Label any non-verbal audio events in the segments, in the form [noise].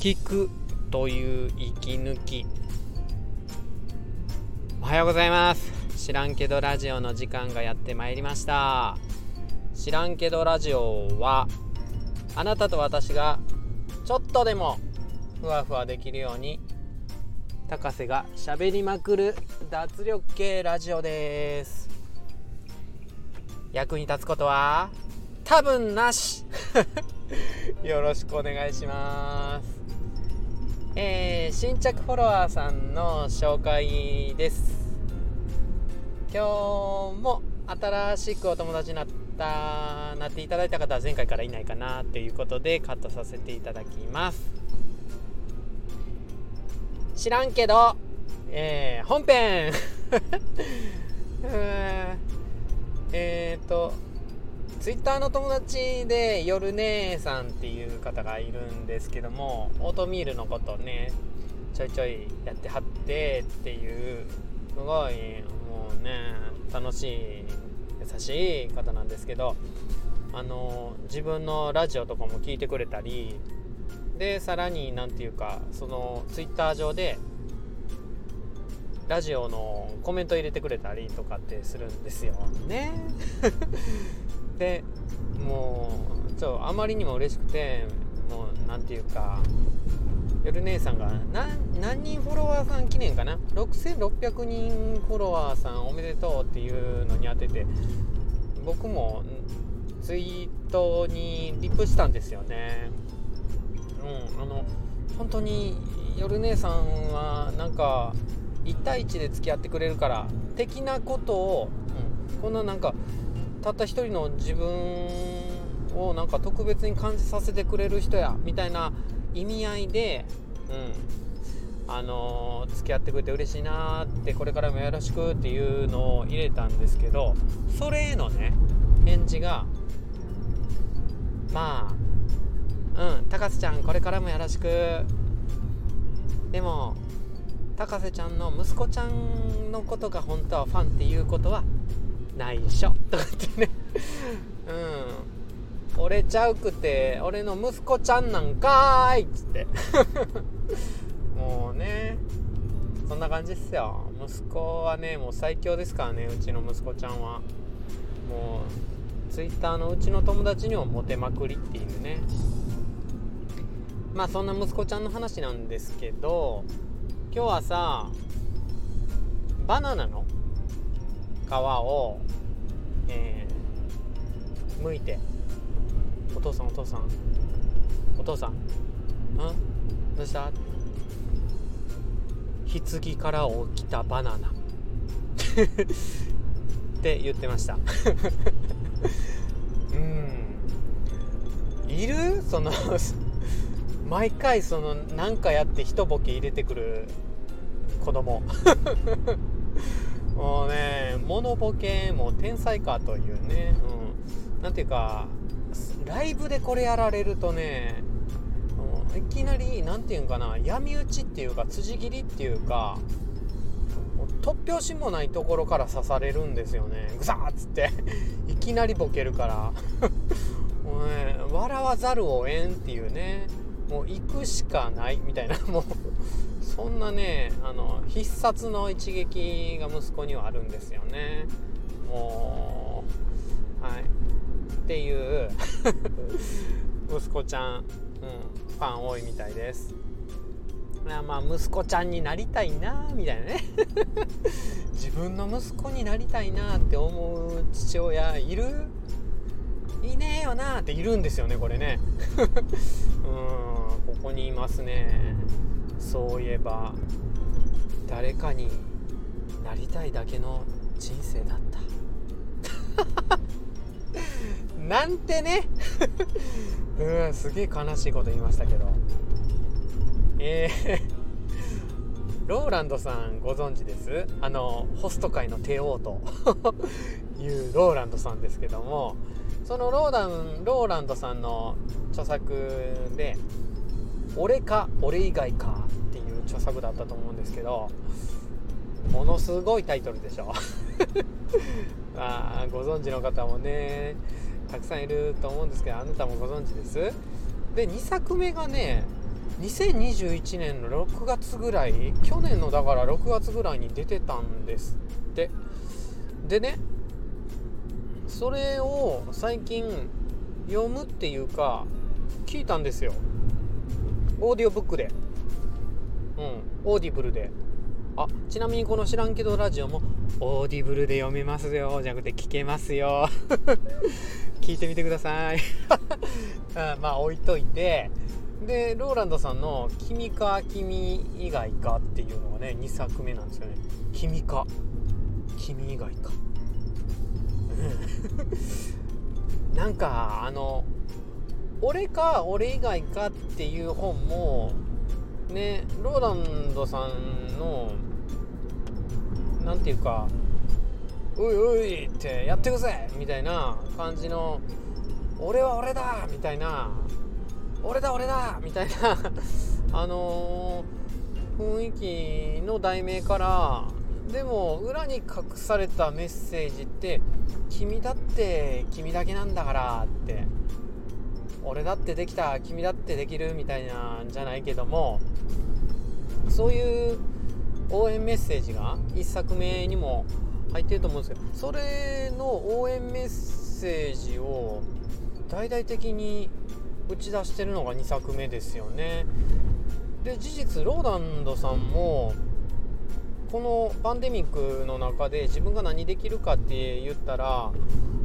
聞くという息抜き。おはようございます。知らんけどラジオの時間がやってまいりました。知らんけどラジオはあなたと私がちょっとでもふわふわできるように高瀬がしゃべりまくる脱力系ラジオです。役に立つことは？多分なし。[laughs] よろしくお願いします。えー、新着フォロワーさんの紹介です。今日も新しくお友達になったなっていただいた方は前回からいないかなということでカットさせていただきます。知らんけど、えー、本編。[laughs] えっとツイッターの友達で夜姉さんっていう方がいるんですけどもオートミールのことねちょいちょいやってはってっていうすごいもうね楽しい優しい方なんですけどあの自分のラジオとかも聞いてくれたりでさらに何て言うかそのツイッター上でラジオのコメント入れてくれたりとかってするんですよね。でもうちょあまりにも嬉しくてもう何て言うか夜姉さんが何人フォロワーさん記念かな？6600人フォロワーさんおめでとうっていうのに当てて僕もツイートにリップしたんですよね。うんあの本当に夜姉さんはなんか1対1で付き合ってくれるから的なことを、うん、こんななんかたった一人の自分をなんか特別に感じさせてくれる人やみたいな意味合いで、うん、あのー、付き合ってくれて嬉しいなってこれからもよろしくっていうのを入れたんですけどそれへのね返事がまあうん高瀬ちゃんこれからもよろしく。でも高瀬ちゃんの息子ちゃんのことが本当はファンっていうことは内緒とかってね。うん。俺ちゃうくて俺の息子ちゃんなんかーいっつって。[laughs] もうね。そんな感じっすよ。息子はねもう最強ですからねうちの息子ちゃんは。もう twitter のうちの友達にもモテまくりっていうね。まあそんな息子ちゃんの話なんですけど今日はさバナナの皮を、えー、剥いて。お父さんお父さん。お父さん。ん？どうした？棺から起きたバナナ。[laughs] って言ってました。[laughs] うん。いる？その [laughs] 毎回その何かやって一ボケ入れてくる子供。もうねモノボケも天才かというね、うん、なんていうかライブでこれやられるとねいきなり何て言うんかな闇討ちっていうか辻斬りっていうか突拍子もないところから刺されるんですよね。グサーっつって。[laughs] いきなりボケるから。[laughs] もうね笑わざるをえんっていうね。もう行くしかないみたいな。もうそんなねあの必殺の一撃が息子にはあるんですよね。もうはい。っていう [laughs] 息子ちゃん、うん、ファン多いみたいです。まあ息子ちゃんになりたいなみたいなね。[laughs] 自分の息子になりたいなって思う父親いる？いねえよなっているんですよねこれね。[laughs] うんここにいますね。そういえば誰かになりたいだけの人生だった。[laughs] なんてね。[laughs] うんすげえ悲しいこと言いましたけど。えー、ローランドさんご存知です？あのホスト界の帝王と。[laughs] いうローランドさんですけども。そのローランローランドさんの著作で「俺か俺以外か」っていう著作だったと思うんですけどものすごいタイトルでしょ。[laughs] あご存知の方もねたくさんいると思うんですけどあなたもご存知です？で2作目がね2021年の6月ぐらい去年のだから6月ぐらいに出てたんですって。でねそれを最近読むっていうか聞いたんですよ。オーディオブックで。うん。オーディブルで。あ。ちなみにこの「知らんけどラジオ」もオーディブルで読めますよ。じゃなくて聞けますよ。[laughs] 聞いてみてください。あ [laughs] まあ置いといて。でローランドさんの「君か君以外か」っていうのがね2作目なんですよね「君か。君以外か」[laughs] なんかあの「俺か俺以外か」っていう本もねローランドさんの何て言うか「おいおい!」ってやってくぜみたいな感じの「俺は俺だ!」みたいな「俺だ俺だ!」みたいな [laughs] あのー、雰囲気の題名からでも裏に隠されたメッセージって「君だって君だけなんだから」って「俺だってできた君だってできる」みたいなんじゃないけどもそういう応援メッセージが1作目にも入ってると思うんですけどそれの応援メッセージを大々的に打ち出してるのが2作目ですよね。で事実ローランドさんもこのパンデミックの中で自分が何できるかって言ったら、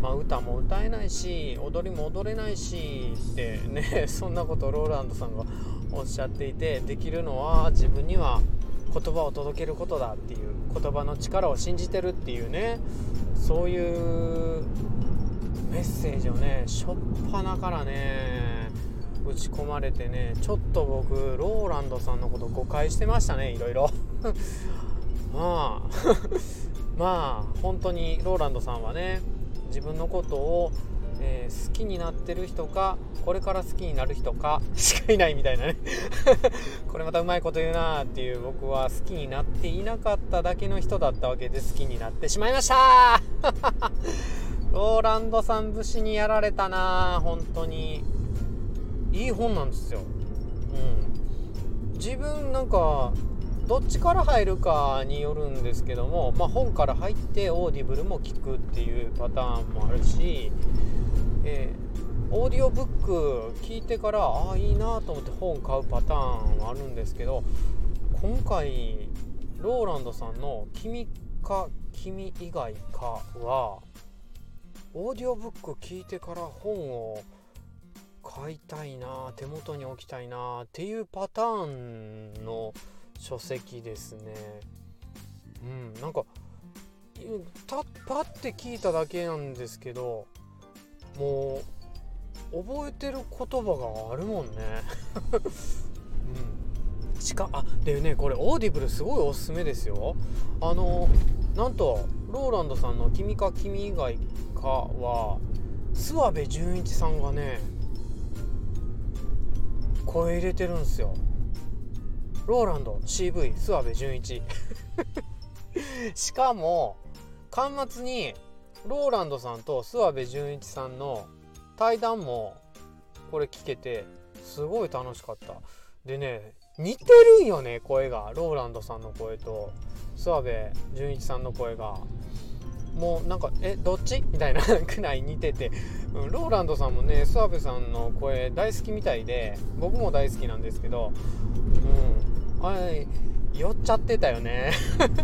まあ、歌も歌えないし踊りも踊れないしってね [laughs] そんなことローランドさんがおっしゃっていてできるのは自分には言葉を届けることだっていう言葉の力を信じてるっていうねそういうメッセージをねしょっぱなからね打ち込まれてねちょっと僕ローランドさんのこと誤解してましたねいろいろ。[laughs] まあ [laughs] まあ本当にローランドさんはね自分のことをえー、好きになってる人かこれから好きになる人かしかいないみたいなね。[laughs] これまたうまいこと言うなっていう僕は好きになっていなかっただけの人だったわけで好きになってしまいました。[laughs] ローランドさん節にやられたな本当に。いい本なんですよ。うん。自分なんかどっちから入るかによるんですけども、まあ、本から入ってオーディブルも聞くっていうパターンもあるしえー、オーディオブック聞いてからああいいなと思って本買うパターンはあるんですけど今回ローランドさんの「君か君以外か」はオーディオブック聞いてから本を買いたいな手元に置きたいなっていうパターンの書籍ですね。うん、なんかたパッて聞いただけなんですけどもう覚えてる言葉があるもんね。うん。しかあでねこれオーディブルすごいおすすめですよ。あのなんとローランドさんの「君か君以外か」は諏訪部純一さんがね声入れてるんですよ。ローランド CV 諏訪部純一。[laughs] しかも端末にローランドさんと諏訪部純一さんの対談もこれ聞けてすごい楽しかった。でね似てるんよね声が。ローランドさんの声と諏訪部純一さんの声が。もうなんかえどっち？みたいなくらい似てて、うん、ローランドさんもね諏訪部さんの声大好きみたいで僕も大好きなんですけど。うんはい酔っちゃってたよね。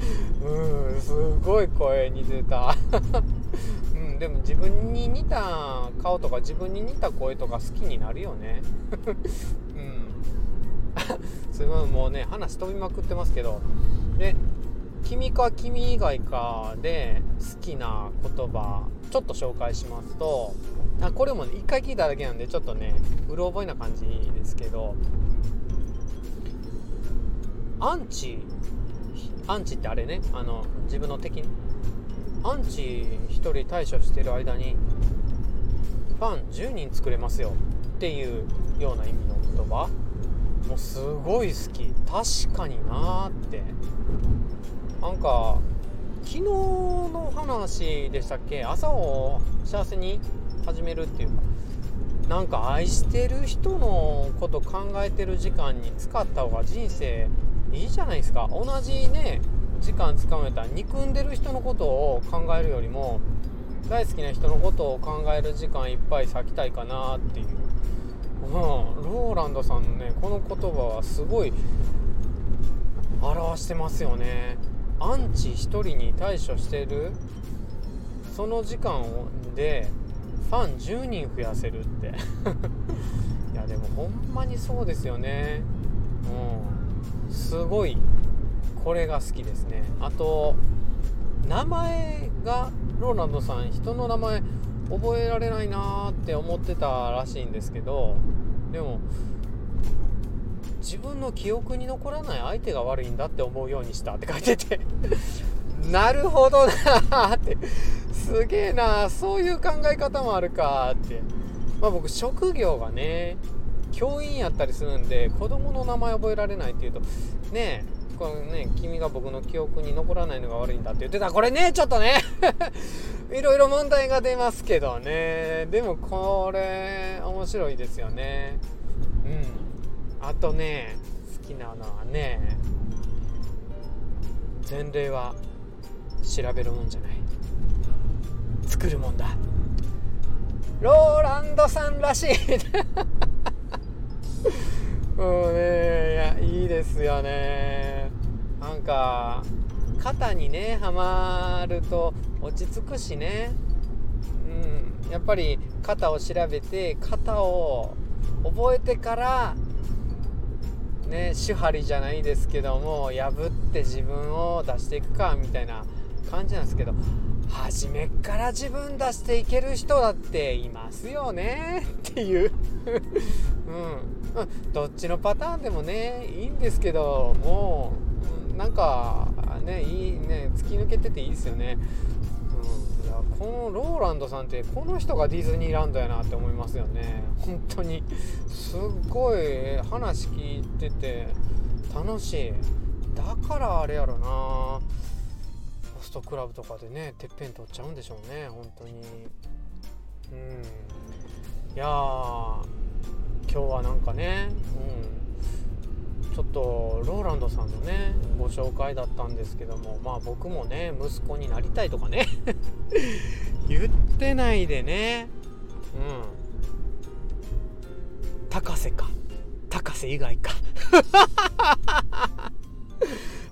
[laughs] うんすごい声似てた。[laughs] うんでも自分に似た顔とか自分に似た声とか好きになるよね。[laughs] うん。すごいもうね話飛びまくってますけど。で「君か君以外か」で好きな言葉ちょっと紹介しますとあこれもね一回聞いただけなんでちょっとねうろ覚えな感じですけどアンチアンチってあれねあの自分の敵アンチ1人対処してる間にファン10人作れますよっていうような意味の言葉。もうすごい好き。確かになーって。なんか昨日の話でしたっけ？朝を幸せに始めるっていうか。なんか愛してる人のこと考えてる時間に使った方が人生いいじゃないですか。同じね時間使うんたら憎んでる人のことを考えるよりも大好きな人のことを考える時間いっぱい割きたいかなっていう、うん、ローランドさんのねこの言葉はすごい表してますよね。アンチ1人に対処してる。その時間でファン10人増やせるって。[laughs] いやでもほんまにそうですよね。うん。すごいこれが好きですね。あと名前がローランドさん人の名前覚えられないなーって思ってたらしいんですけどでも自分の記憶に残らない相手が悪いんだって思うようにしたって書いてて。[laughs] なるほどなーって。すげえなそういう考え方もあるかって。まあ僕職業がね教員やったりするんで子供の名前覚えられないっていうとねこのね君が僕の記憶に残らないのが悪いんだって言ってた。これねちょっとね。[laughs] いろいろ問題が出ますけどね。でもこれ面白いですよね。うん。あとね好きなのはね前例は調べるもんじゃない。作るもんだ。ローランドさんらしい。[laughs] もうねいやいいですよね。なんか肩にねはまると落ち着くしね。うん。やっぱり肩を調べて肩を覚えてからね手張りじゃないですけども破って自分を出していくかみたいな感じなんですけど初めっから自分出していける人だっていますよねっていう。うん、どっちのパターンでもねいいんですけどもうなんかねいいね突き抜けてていいですよね、このローランドさんってこの人がディズニーランドやなって思いますよね。本当に。すっごい話聞いてて楽しい。だからあれやろな。ホストクラブとかでねてっぺん取っちゃうんでしょうね本当に。うん。いやー今日はなんかね、うん、ちょっとローランドさんのねご紹介だったんですけどもまあ僕もね息子になりたいとかね [laughs] 言ってないでね。うん。高瀬か。高瀬以外か。[laughs]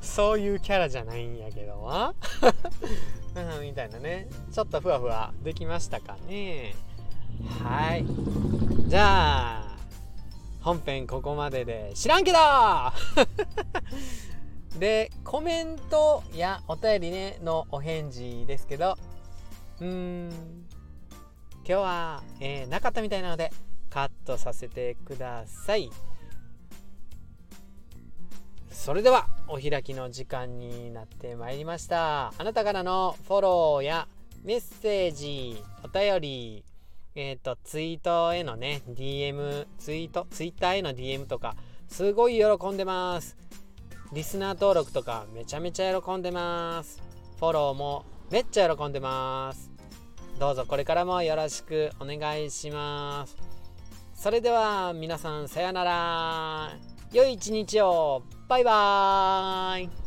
そういうキャラじゃないんやけどわ [laughs] みたいなね。ちょっとふわふわできましたかね。はい。じゃあ本編ここまでで知らんけど。[laughs] でコメントやお便りねのお返事ですけど。うーん。今日は、えー、なかったみたいなのでカットさせてください。それではお開きの時間になってまいりました。あなたからのフォローやメッセージお便りえっ、ー、と、ツイートへのね、DM、ツイート、ツイッターへの DM とか、すごい喜んでます。リスナー登録とか、めちゃめちゃ喜んでます。フォローもめっちゃ喜んでます。どうぞこれからもよろしくお願いします。それでは皆さんさようなら。良い一日を。バイバーイ。